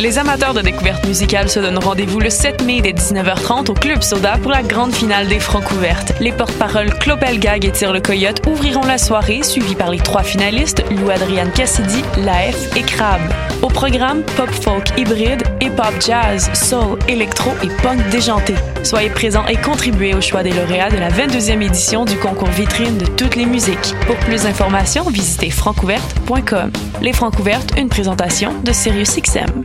Les amateurs de découverte musicale se donnent rendez-vous le 7 mai dès 19h30 au Club Soda pour la grande finale des Francs ouvertes. Les porte-paroles Clopel Gag et Tire le Coyote ouvriront la soirée, suivis par les trois finalistes Lou Adriane Cassidy, Laef et Crab. Au programme, pop folk hybride, hip-hop jazz, soul, électro et punk déjanté. Soyez présents et contribuez au choix des lauréats de la 22e édition du concours vitrine de toutes les musiques. Pour plus d'informations, visitez francouverte.com. Les Francs ouvertes, une présentation de SiriusXM.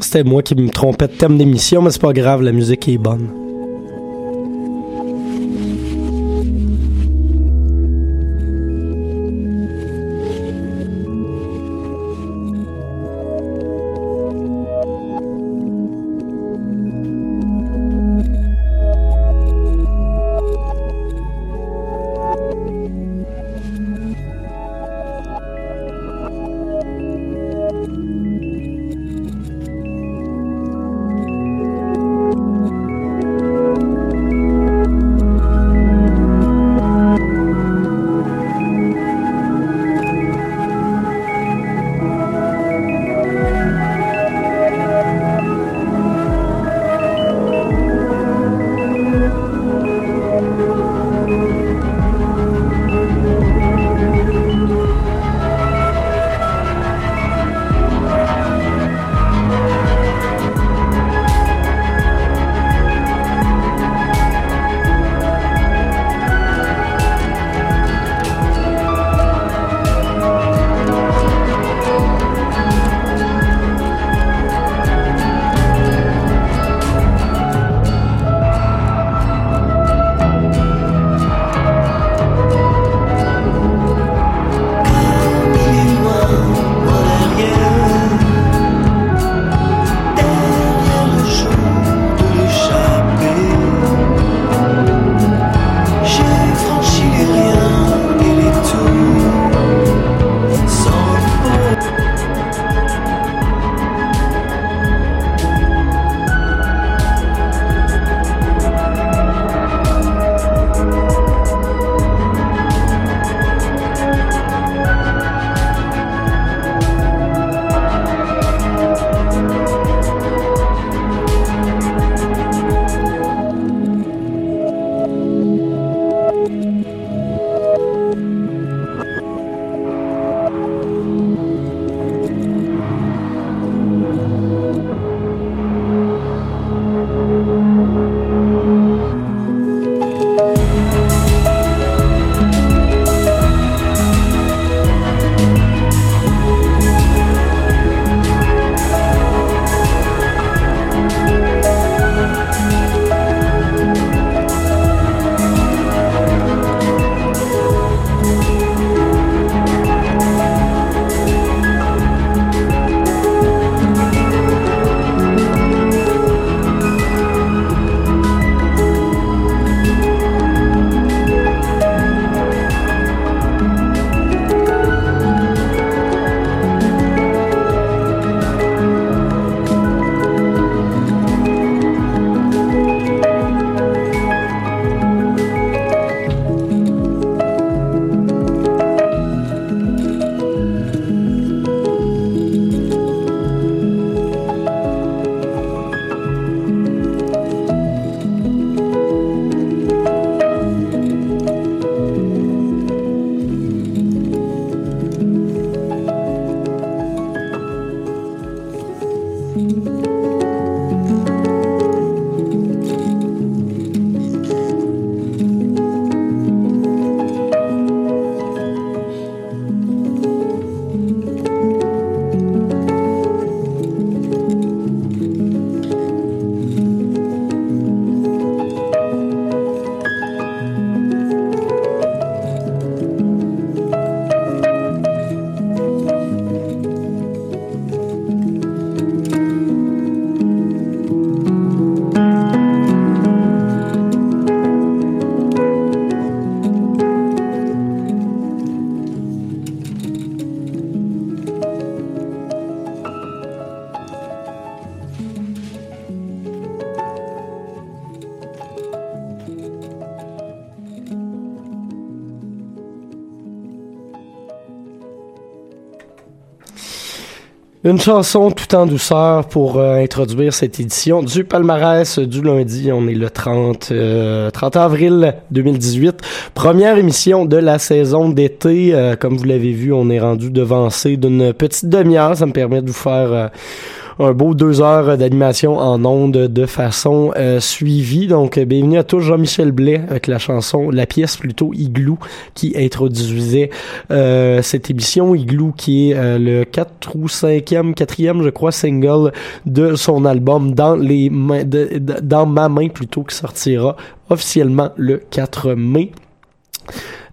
C'était moi qui me trompais de thème d'émission, mais c'est pas grave, la musique est bonne. Une chanson tout en douceur pour euh, introduire cette édition du palmarès du lundi. On est le 30, 30 euh, avril 2018. Première émission de la saison d'été. Euh, comme vous l'avez vu, on est rendu devancé d'une petite demi-heure. Ça me permet de vous faire un beau deux heures d'animation en ondes de façon euh, suivie. Donc, bienvenue à tous, Jean-Michel Blais avec la chanson, la pièce plutôt Igloo qui introduisait euh, cette émission Igloo qui est euh, le 4 ou 5e, 4e, je crois, single de son album dans les mains, dans ma main plutôt qui sortira officiellement le 4 mai.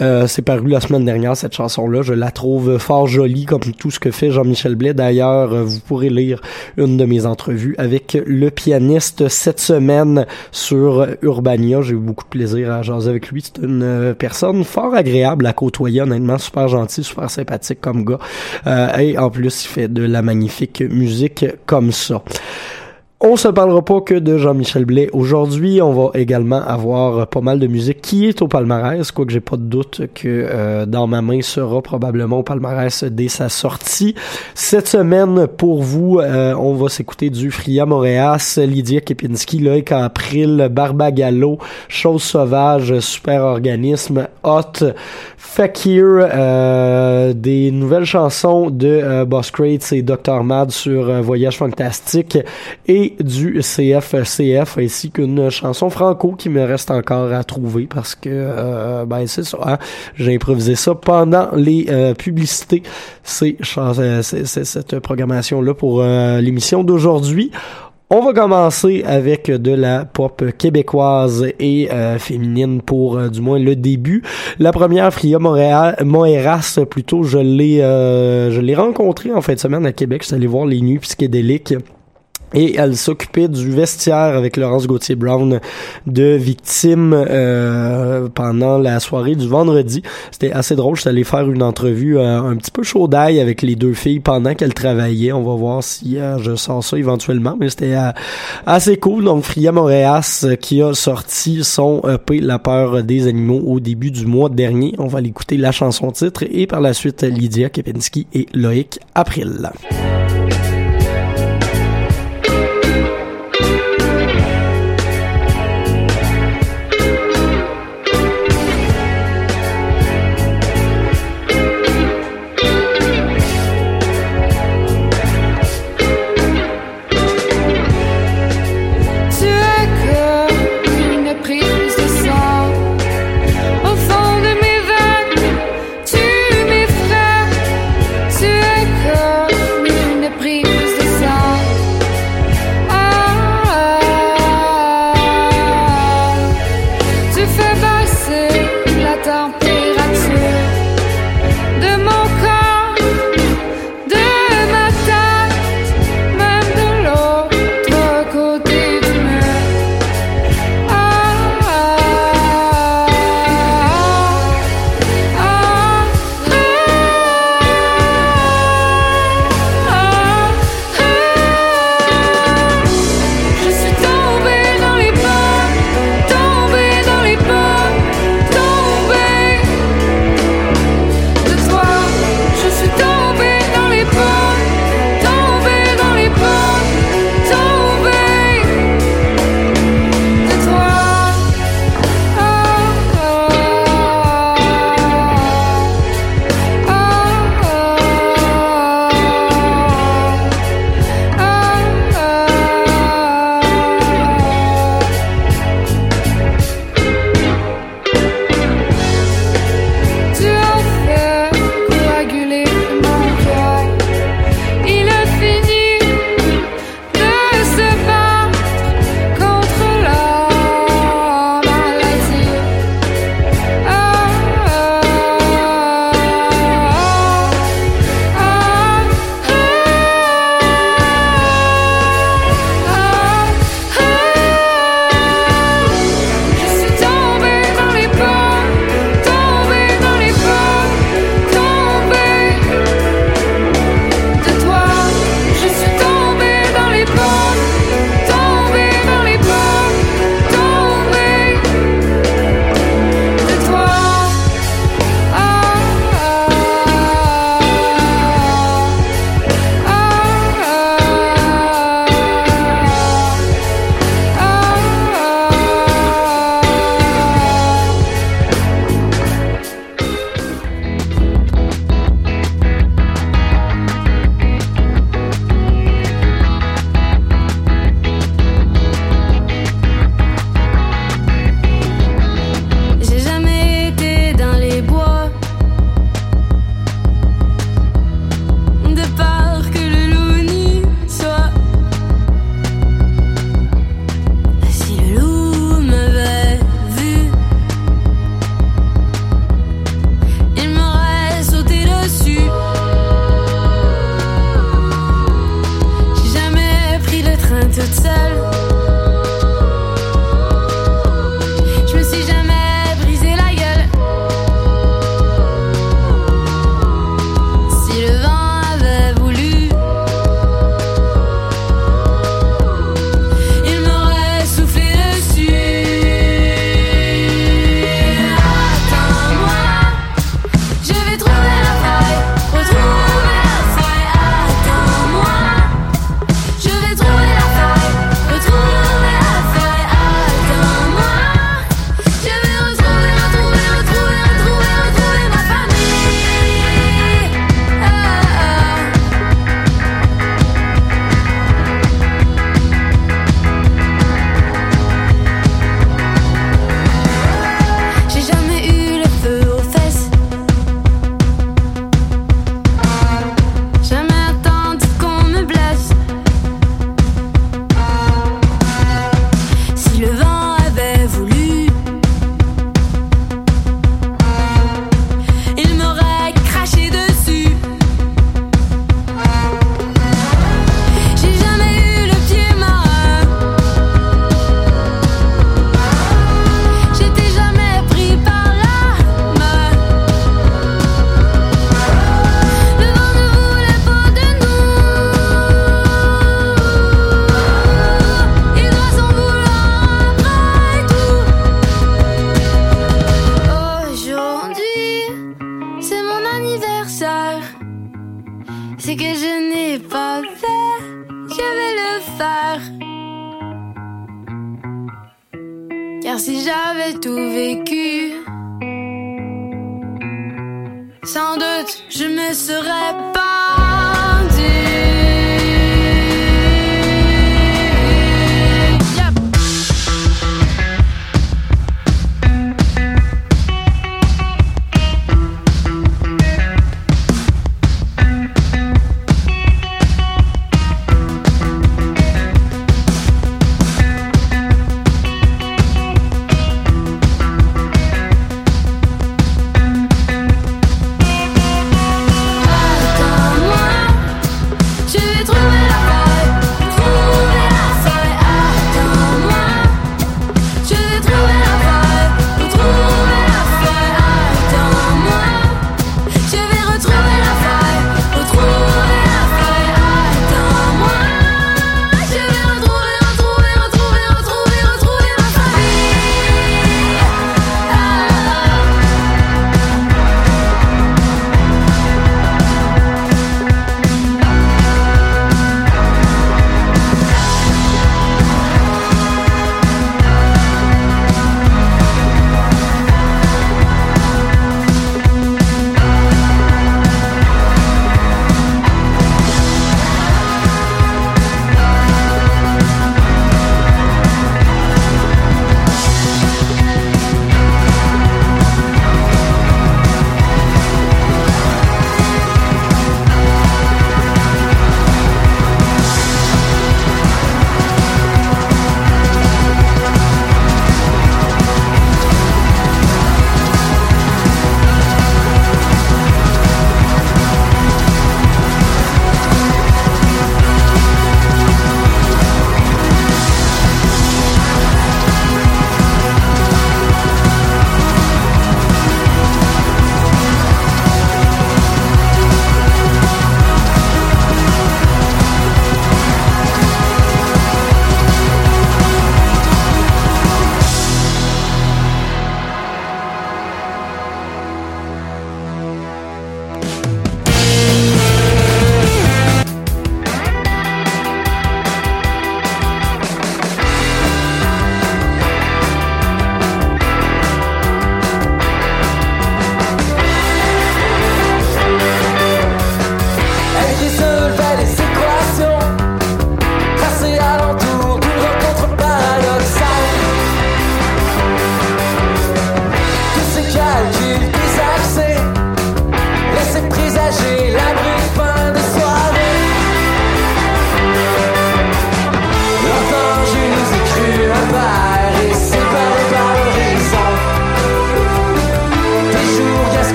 Euh, c'est paru la semaine dernière, cette chanson-là. Je la trouve fort jolie, comme tout ce que fait Jean-Michel Blais. D'ailleurs, euh, vous pourrez lire une de mes entrevues avec le pianiste cette semaine sur Urbania. J'ai eu beaucoup de plaisir à jaser avec lui. C'est une euh, personne fort agréable à côtoyer, honnêtement, super gentil, super sympathique comme gars. et en plus, il fait de la magnifique musique comme ça. On se parlera pas que de Jean-Michel Blais. Aujourd'hui, on va également avoir pas mal de musique qui est au palmarès, quoique j'ai pas de doute que euh, Dans ma main sera probablement au palmarès dès sa sortie. Cette semaine, pour vous, euh, on va s'écouter du Fria Moréas, Lydia Kepinski, Loïc April, Barbagallo, Chose Sauvage, Super Organisme, Hot, Fakir, euh, des nouvelles chansons de Boss Crates et Dr. Mad sur Voyage Fantastique et du CFCF ainsi qu'une chanson franco qui me reste encore à trouver parce que euh, ben c'est ça hein. j'ai improvisé ça pendant les euh, publicités c'est cette programmation là pour euh, l'émission d'aujourd'hui on va commencer avec de la pop québécoise et féminine pour du moins le début. La première, Fria Montréal, Montréas, plutôt, je l'ai je l'ai rencontré en fin de semaine à Québec. Je suis allé voir les nuits psychédéliques et elle s'occupait du vestiaire avec Laurence Gauthier-Brown de victimes euh, pendant la soirée du vendredi. C'était assez drôle. J'étais allé faire une entrevue euh, un petit peu chaud d'ail avec les deux filles pendant qu'elles travaillaient. On va voir si euh, je sens ça éventuellement. Mais c'était assez cool. Donc, Fria Moréas qui a sorti son EP La peur des animaux au début du mois dernier. On va l'écouter la chanson titre et par la suite Lydia Kepinski et Loïc April.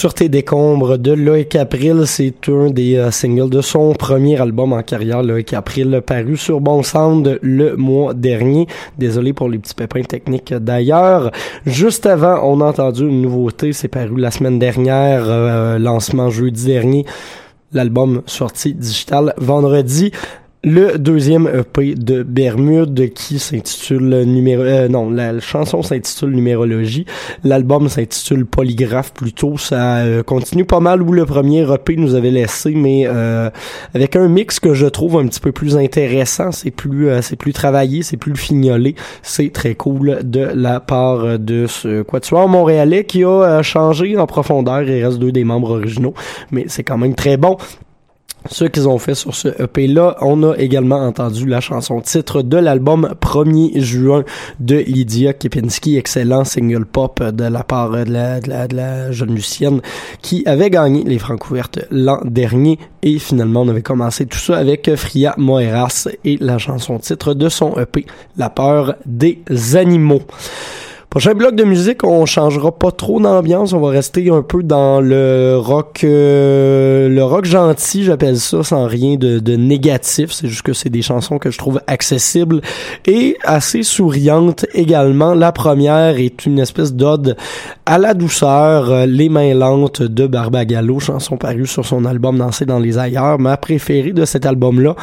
Sur tes décombres de Loïc April, c'est un des euh, singles de son premier album en carrière, Loïc April, paru sur Bon Sound le mois dernier. Désolé pour les petits pépins techniques d'ailleurs. Juste avant, on a entendu une nouveauté, c'est paru la semaine dernière, euh, lancement jeudi dernier. L'album sorti digital vendredi. Le deuxième EP de Bermude qui s'intitule numéro euh, non la, chanson s'intitule numérologie. L'album s'intitule polygraphe. Plutôt ça euh, continue pas mal où le premier EP nous avait laissé mais euh, avec un mix que je trouve un petit peu plus intéressant. C'est plus euh, c'est plus travaillé c'est plus fignolé. C'est très cool de la part de ce quatuor montréalais qui a euh, changé en profondeur il reste deux des membres originaux. Mais c'est quand même très bon ce qu'ils ont fait sur ce EP-là. On a également entendu la chanson titre de l'album 1er juin de Lydia Kepinski, excellent single pop de la part de la, jeune Lucienne qui avait gagné les Francouvertes l'an dernier. Et finalement, on avait commencé tout ça avec Fria Moeras et la chanson titre de son EP, La peur des animaux. Prochain bloc de musique, on changera pas trop d'ambiance, on va rester un peu dans le rock euh, le rock gentil, j'appelle ça, sans rien de, négatif, c'est juste que c'est des chansons que je trouve accessibles et assez souriantes également. La première est une espèce d'ode à la douceur, euh, Les mains lentes de Barbagallo, chanson parue sur son album Danser dans les ailleurs, ma préférée de cet album-là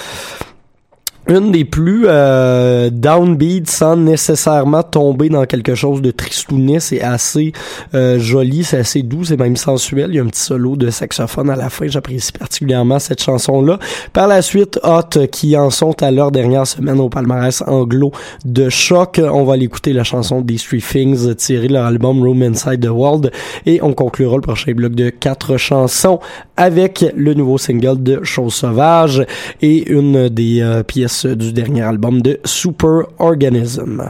une des plus euh, downbeat sans nécessairement tomber dans quelque chose de tristounet. C'est assez euh, joli, c'est assez doux, c'est même sensuel. Il y a un petit solo de saxophone à la fin. J'apprécie particulièrement cette chanson-là. Par la suite, Hot, qui en sont à leur dernière semaine au palmarès anglo de choc. On va l'écouter la chanson des Street Things tirée de leur album Room Inside the World. Et on conclura le prochain bloc de quatre chansons avec le nouveau single de Chose Sauvage et une des euh, pièces du dernier album de Super Organism.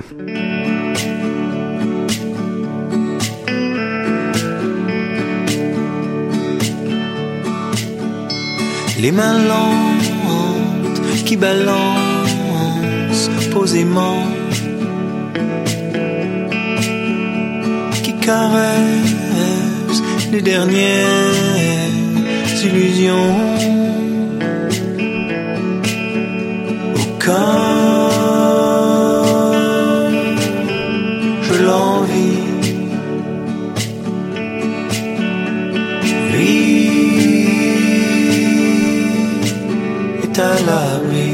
Les mains lentes qui balancent posément, qui caressent les dernières illusions. Quand je l'envie, lui est à l'abri.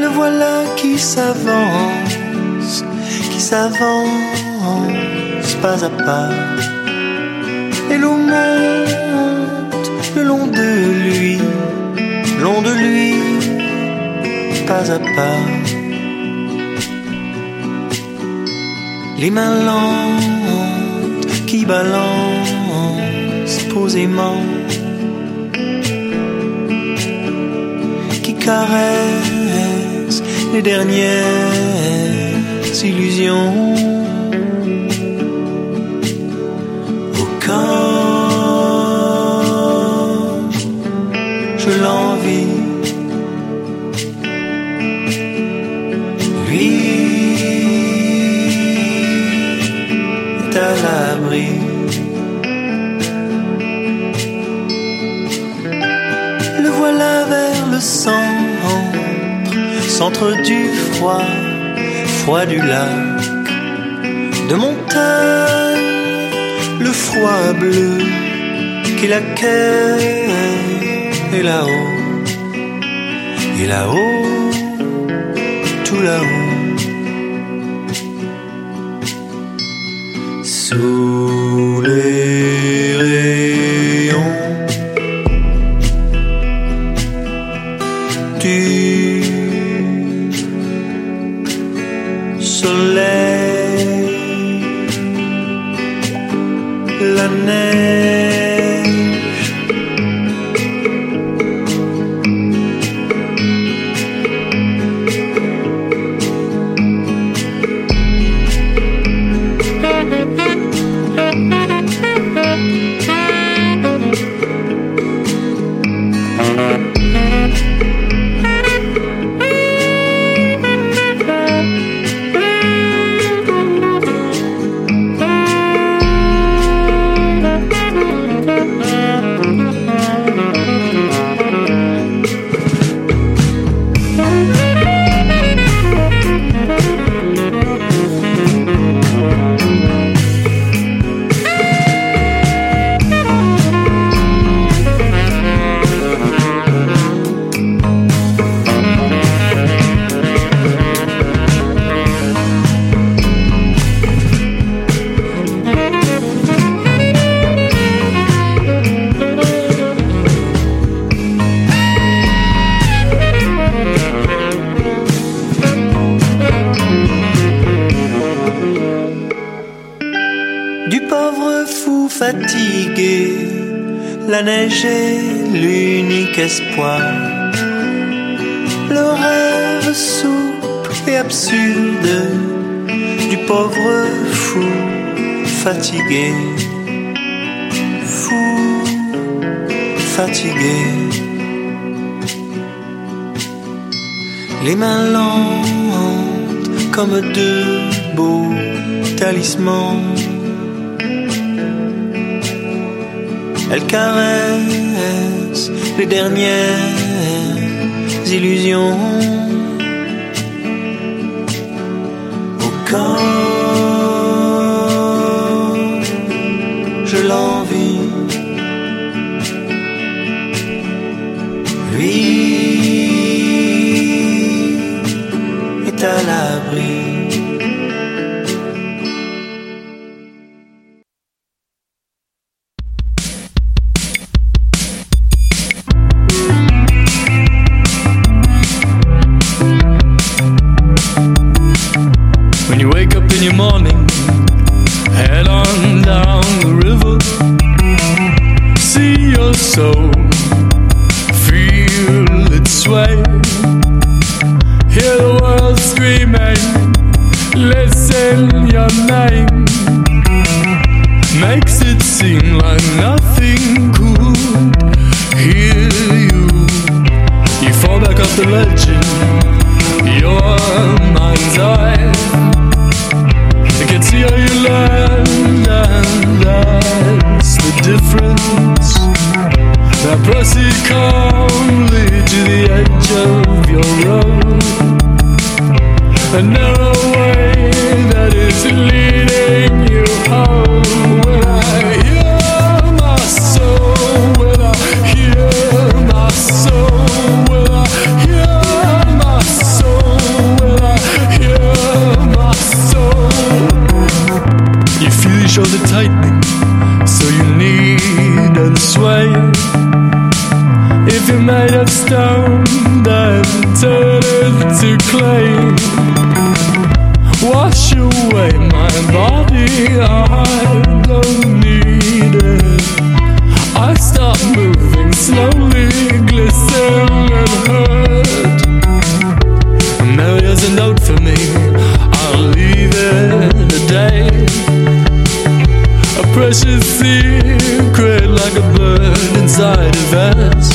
Le voilà qui s'avance, qui s'avance pas à pas Et l'eau monte le long de lui, long de lui, pas à pas. Les mains lentes qui balancent posément, qui caressent les dernières illusions. Au corps, centre du froid, froid du lac, de montagne, le froid bleu qui l'accueille, et là-haut, et là-haut, tout là-haut. Sous les rayons la fatigué, la neige est l'unique espoir. Le rêve souple et absurde du pauvre fou fatigué. Fou fatigué. Les mains lentes comme deux beaux talismans. Elle caresse les dernières illusions. Au corps, difference. Now proceed calmly to the edge of your road. A narrow way that is leading you home. When I hear my soul, when I hear my soul, when I hear my soul, when I hear my soul. You feel your shoulder tightening, and sway. If you're made of stone, then turn it to clay. Wash away my body, I don't need it. I start moving slowly, glisten and hurt. Amelia's a note for me, I'll leave it a day. A precious seed. eingebüllt in seine Welt.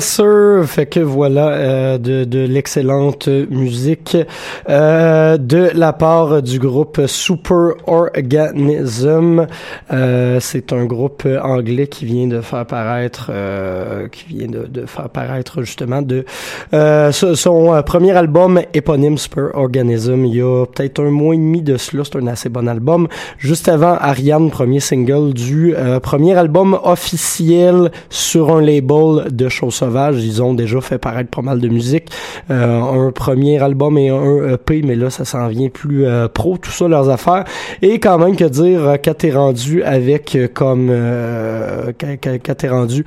Fait que voilà euh, de, l'excellente musique euh, de la part du groupe Super Organism. Euh, c'est un groupe anglais qui vient de faire paraître, qui vient de, faire paraître justement de son, premier album éponyme Super Organism. Il y a peut-être un mois et demi de cela, c'est un assez bon album. Juste avant Ariane, premier single du premier album officiel sur un label de Chose Ils ont déjà fait paraître pas mal de musique. Euh, un premier album et un EP, mais là, ça s'en vient plus euh, pro, tout ça, leurs affaires. Et quand même, que dire, euh, quand t'es rendu avec comme... Quand t'es rendu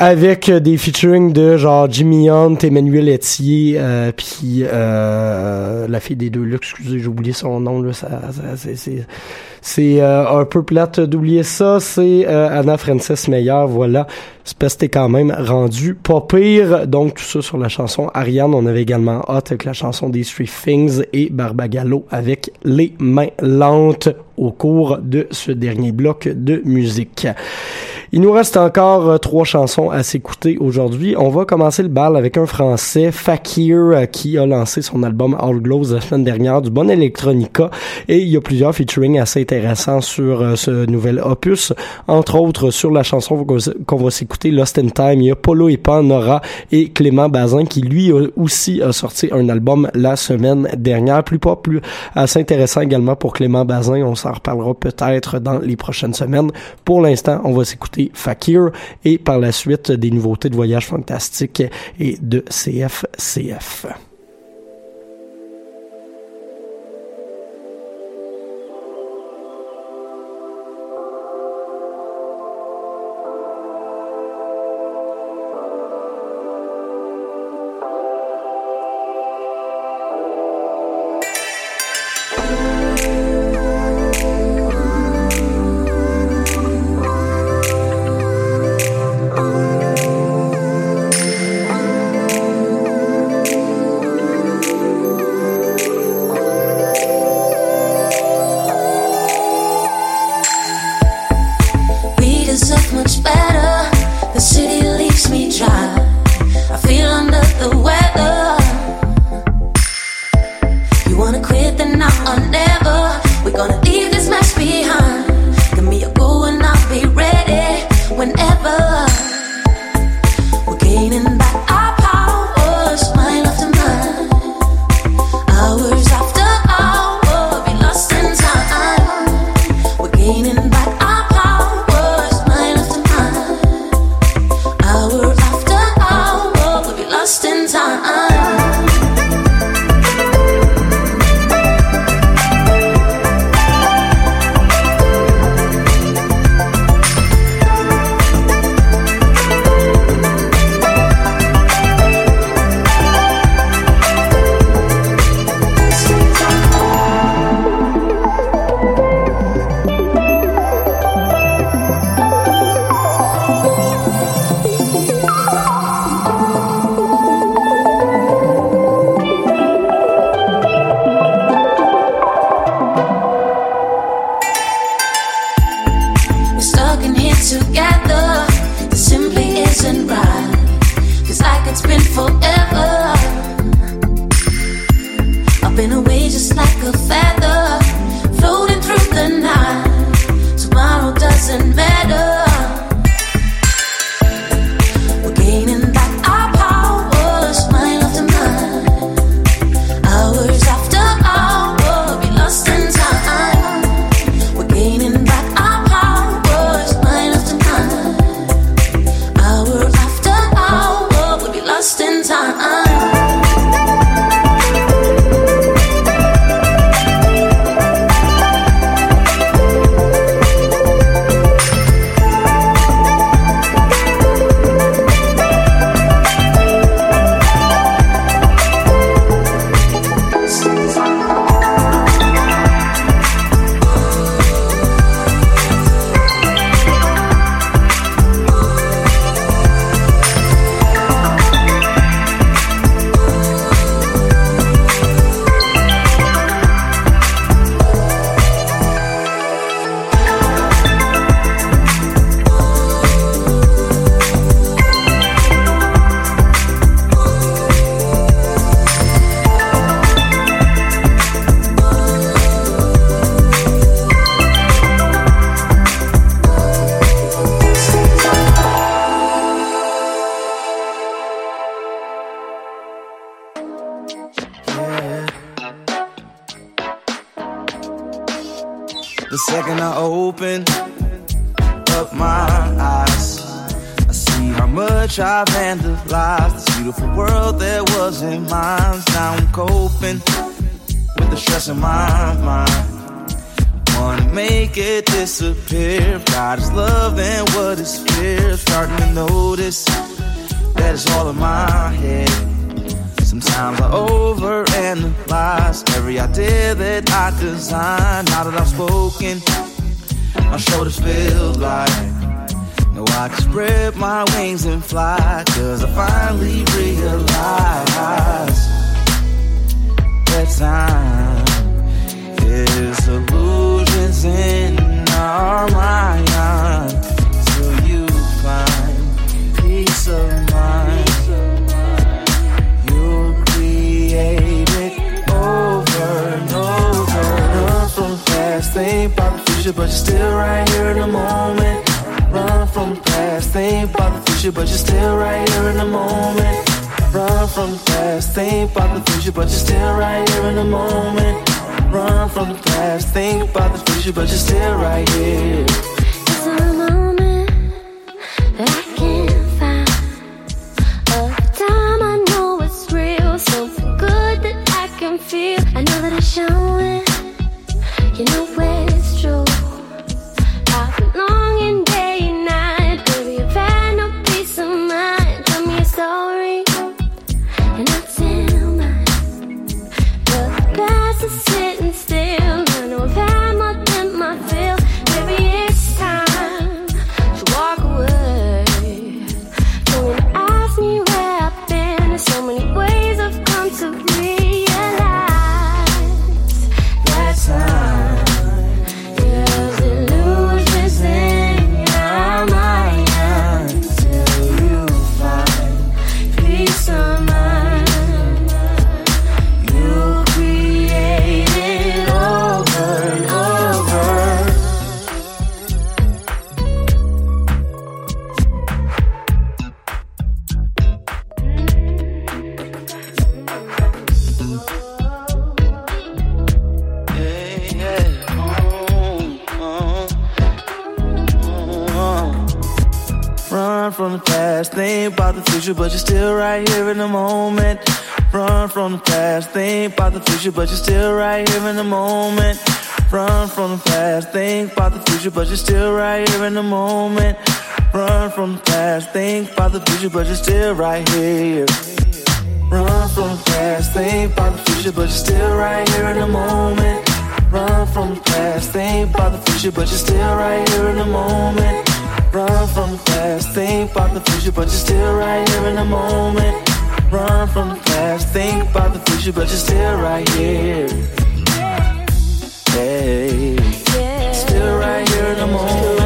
avec euh, des featuring de genre Jimmy Hunt, Emmanuel Etier, euh, puis euh, la fille des deux là, excusez, j'ai oublié son nom là, ça, c'est c'est euh, un peu plate d'oublier ça, c'est euh, Anna Frances Meyer, voilà. C'est parce que quand même rendu pas pire. Donc tout ça sur la chanson Ariane, on avait également Hot avec la chanson des Street Things et Barbagallo avec Les mains lentes au cours de ce dernier bloc de musique. Il nous reste encore euh, trois chansons à s'écouter aujourd'hui. On va commencer le bal avec un français, Fakir, euh, qui a lancé son album All Glows la semaine dernière, du bon electronica, et il y a plusieurs featuring assez intéressants sur euh, ce nouvel opus. Entre autres, sur la chanson qu'on va- s'écouter, Lost in Time, il y a Polo Epan, Nora et Clément Bazin, qui lui aussi a sorti un album la semaine dernière. Plus pas, plus assez intéressant également pour Clément Bazin. On s'en reparlera peut-être dans les prochaines semaines. Pour l'instant, on va s'écouter Fakir et par la suite des nouveautés de voyage fantastique et de CFCF. the fact what is fear. Starting to notice that it's all in my head. Sometimes I overanalyze every idea that I design. Now that I've spoken, my shoulders feel light. Now I can spread my wings and fly. Cause I finally realize that time is illusions in our mind. Past, think about the future, but you're still right here in the moment. Run from the past, think about the future, but you're still right here in the moment. Run from the past, think about the future, but you're still right here in the moment. Run from the past, think about the future, but you're still right here. It's a moment that I can't find. Time I know it's real, good that I can feel. I know that it's showing. You know future, but you're still right here in the moment. Run from the past, think about the future, but you're still right here in the moment. Run from the past, think about the future, but you're still right here in the moment. Run from the past, think about the future, but you're still right here. Run from the past, think about the future, but you're still right here in the moment. Run from the past, think about the future, but you're still right here in the moment. Run from the past, think about the future, but you're still right here in the moment. Run from the past, think about the future, but you're still right here. Hey, still right here in the moment,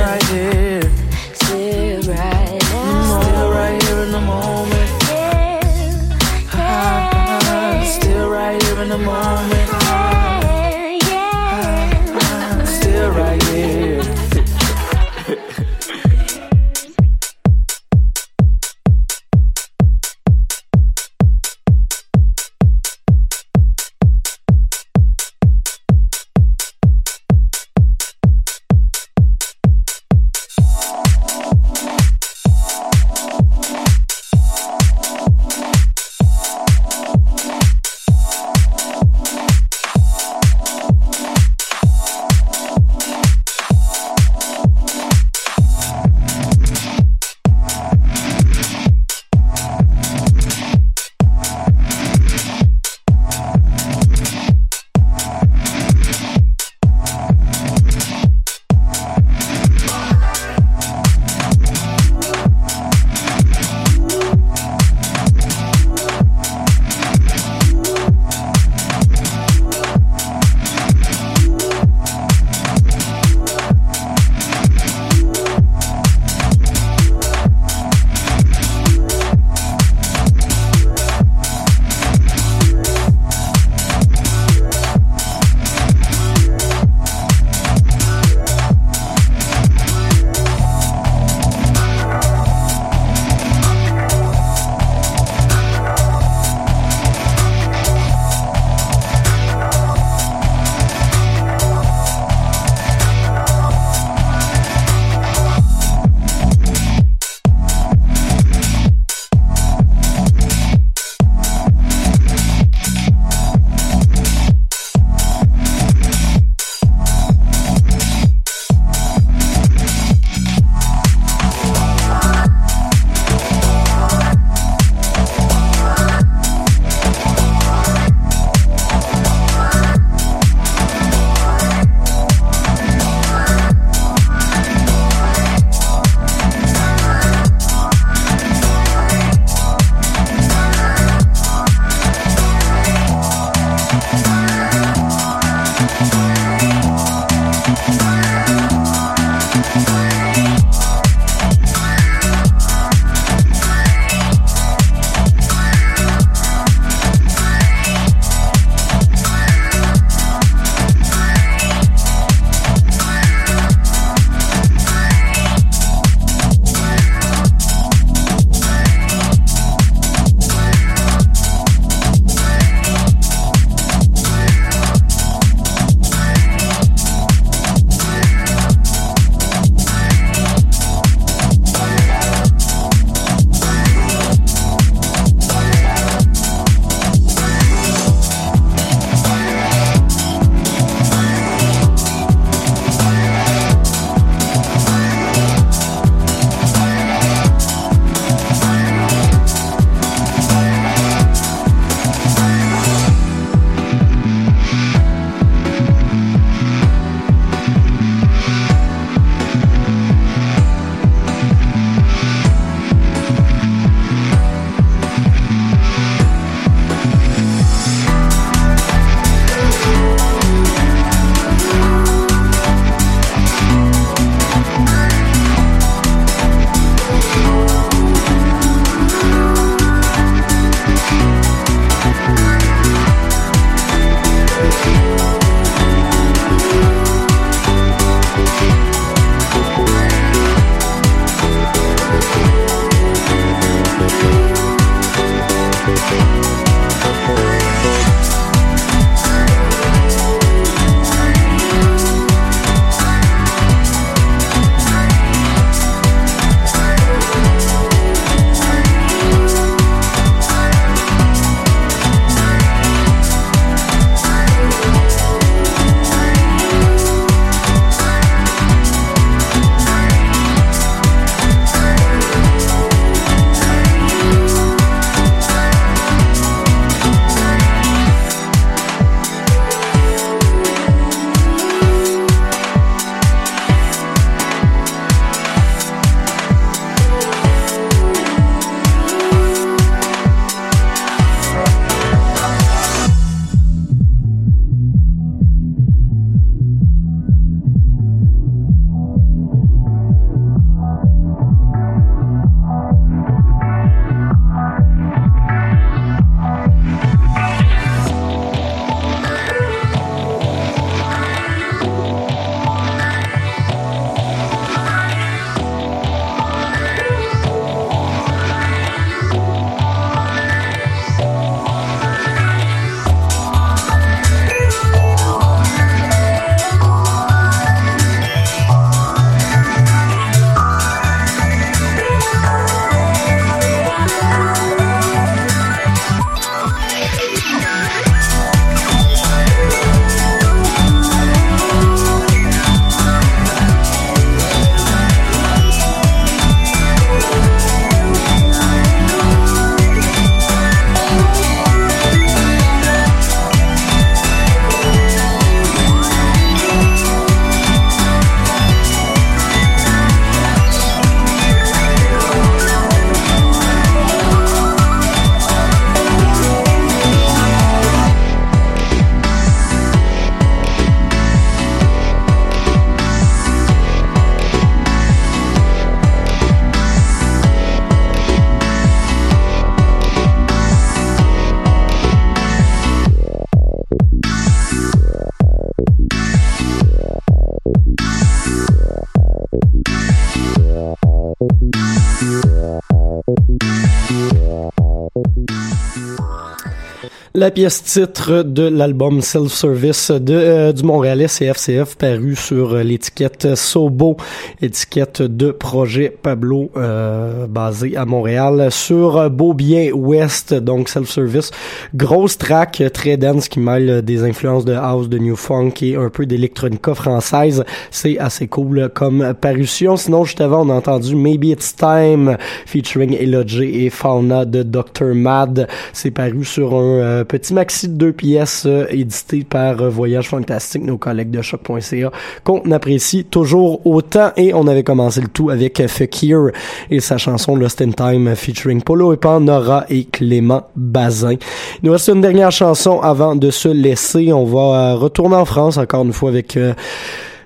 La pièce titre de l'album Self Service de euh, du Montréalais CFCF paru sur l'étiquette Sobo, étiquette de projet Pablo euh, basé à Montréal sur Beaubien Ouest. Donc Self Service grosse track très dense qui mêle des influences de house de new funk et un peu d'électronica française. C'est assez cool comme parution. Sinon juste avant on a entendu Maybe It's Time featuring Elodie et Fauna de Dr Mad. C'est paru sur un euh, petit maxi de deux pièces euh, édité par euh, Voyage Fantastique, nos collègues de choc.ca, qu'on apprécie toujours autant. Et on avait commencé le tout avec euh, Fakir et sa chanson Lost in Time featuring Polo Epan, Nora et Clément Bazin. Il nous reste une dernière chanson avant de se laisser. On va retourner en France encore une fois avec...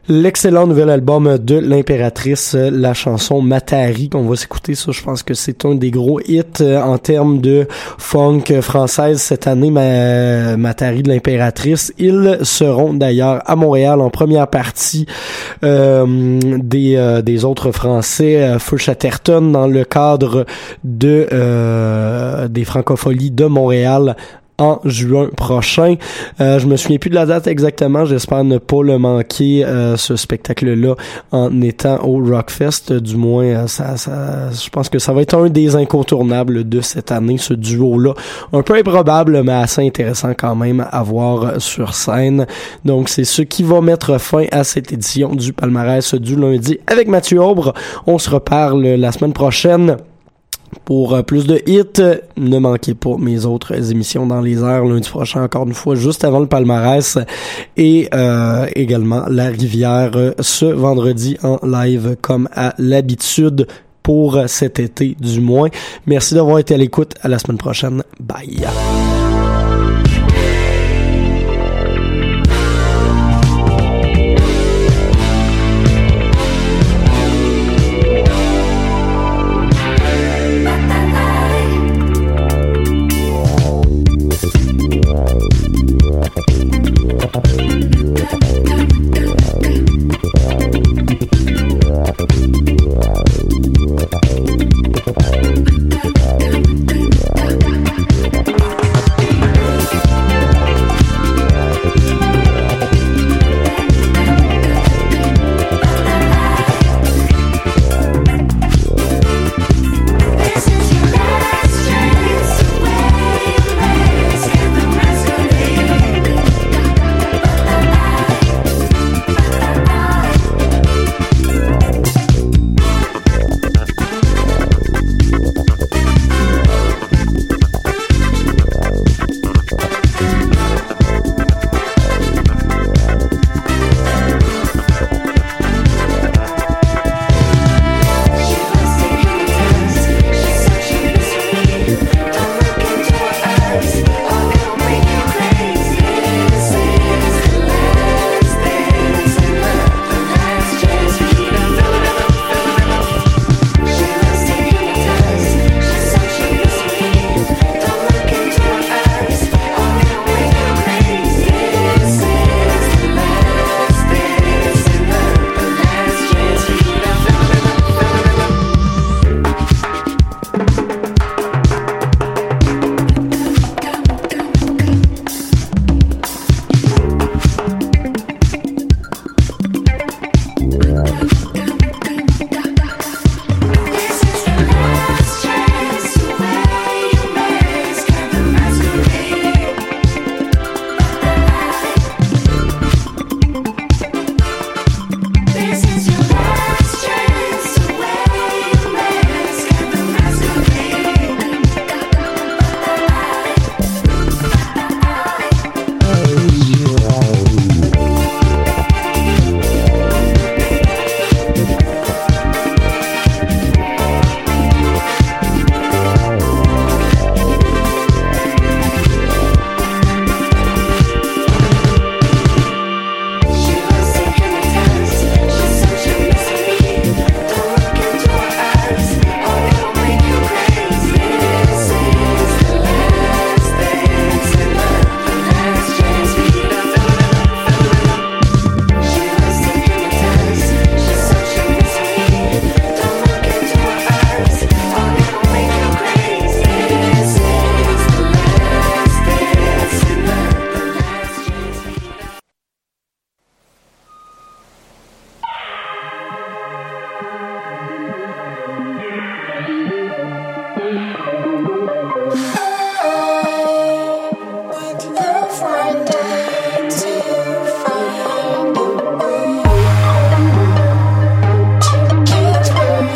L'excellent nouvel album de l'impératrice, la chanson Matari, qu'on va s'écouter. Ça, je pense que c'est un des gros hits euh, en termes de funk française cette année, Ma- Matari de l'impératrice. Ils seront d'ailleurs à Montréal en première partie euh, des, euh, des autres Français, Feu Chatterton, dans le cadre de des francopholies de Montréal en juin prochain. Euh, je me souviens plus de la date exactement. J'espère ne pas le manquer euh, ce spectacle-là en étant au Rockfest. Du moins, euh, je pense que ça va être un des incontournables de cette année, ce duo-là. Un peu improbable, mais assez intéressant quand même à voir sur scène. Donc, c'est ce qui va mettre fin à cette édition du palmarès du lundi avec Mathieu Aubre. On se reparle la semaine prochaine. Pour euh, plus de hits, ne manquez pas mes autres émissions dans les airs lundi prochain, encore une fois, juste avant le palmarès. Et euh, également La Rivière euh, ce vendredi en live comme à l'habitude pour cet été du moins. Merci d'avoir été à l'écoute. À la semaine prochaine. Bye.